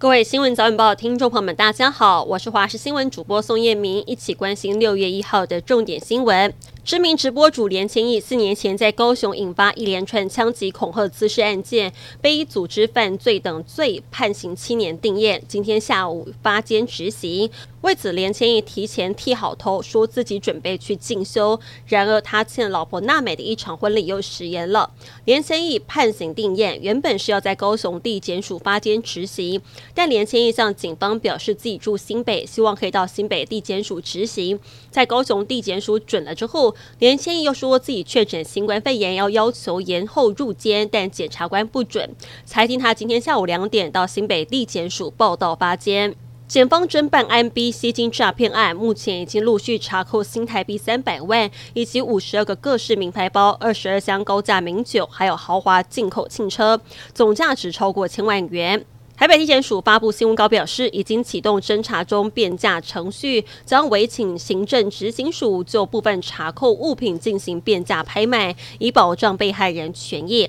各位新闻早晚报听众朋友们，大家好，我是华视新闻主播宋燕明，一起关心六月一号的重点新闻。知名直播主连千亿四年前在高雄引发一连串枪击恐吓滋事案件，被以组织犯罪等罪判刑七年定谳，今天下午发监执行。为此，连千亿提前剃好头，说自己准备去进修。然而，他欠老婆娜美的一场婚礼又食言了。连千亿判刑定谳，原本是要在高雄地检署发监执行，但连千亿向警方表示自己住新北，希望可以到新北地检署执行。在高雄地检署准了之后，连千亿又说自己确诊新冠肺炎，要要求延后入监，但检察官不准。裁定他今天下午两点到新北地检署报到发监。检方侦办 IMB 吸金诈骗案，目前已经陆续查扣新台币三百万，以及五十二个各式名牌包、二十二箱高价名酒，还有豪华进口汽车，总价值超过千万元。台北地检署发布新闻稿表示，已经启动侦查中变价程序，将委请行政执行署就部分查扣物品进行变价拍卖，以保障被害人权益。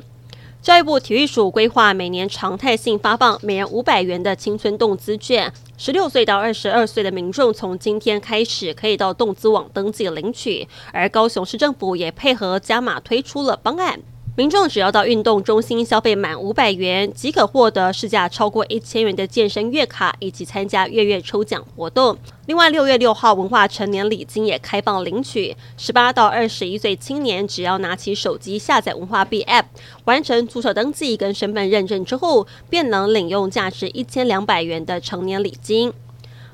教育部体育署规划每年常态性发放每人五百元的青春动资券，十六岁到二十二岁的民众从今天开始可以到动资网登记领取，而高雄市政府也配合加码推出了方案。民众只要到运动中心消费满五百元，即可获得市价超过一千元的健身月卡，以及参加月月抽奖活动。另外，六月六号文化成年礼金也开放领取，十八到二十一岁青年只要拿起手机下载文化币 App，完成注册登记跟身份认证之后，便能领用价值一千两百元的成年礼金。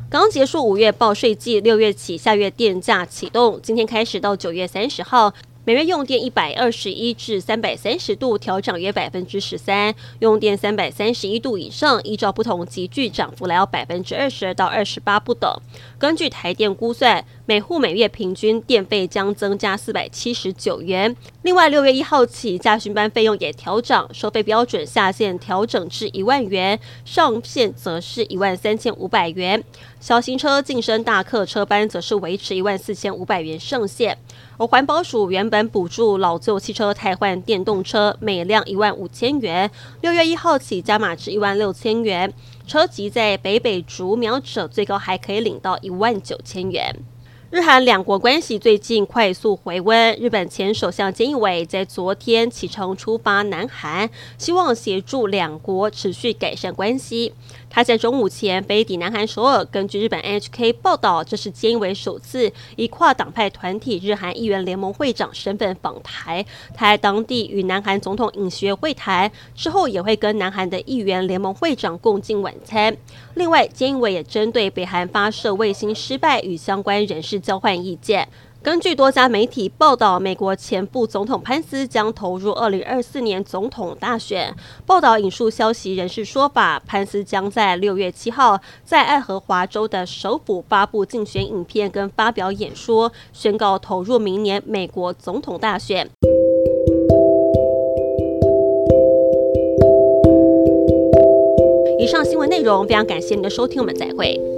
刚结束五月报税季，六月起下月电价启动，今天开始到九月三十号。每月用电一百二十一至三百三十度调涨约百分之十三，用电三百三十一度以上，依照不同集距涨幅来到百分之二十二到二十八不等。根据台电估算，每户每月平均电费将增加四百七十九元。另外，六月一号起，驾训班费用也调整，收费标准下限调整至一万元，上限则是一万三千五百元。小型车晋升大客车班则是维持一万四千五百元上限。而环保署原本补助老旧汽车汰换电动车，每辆一万五千元，六月一号起加码至一万六千元。车籍在北北竹苗者，最高还可以领到一万九千元。日韩两国关系最近快速回温，日本前首相菅义伟在昨天启程出发南韩，希望协助两国持续改善关系。他在中午前飞抵南韩首尔。根据日本 NHK 报道，这是菅义伟首次以跨党派团体日韩议员联盟会长身份访台。他在当地与南韩总统尹学会谈之后，也会跟南韩的议员联盟会长共进晚餐。另外，菅义伟也针对北韩发射卫星失败与相关人士交换意见。根据多家媒体报道，美国前副总统潘斯将投入二零二四年总统大选。报道引述消息人士说法，潘斯将在六月七号在爱荷华州的首府发布竞选影片跟发表演说，宣告投入明年美国总统大选。以上新闻内容非常感谢您的收听，我们再会。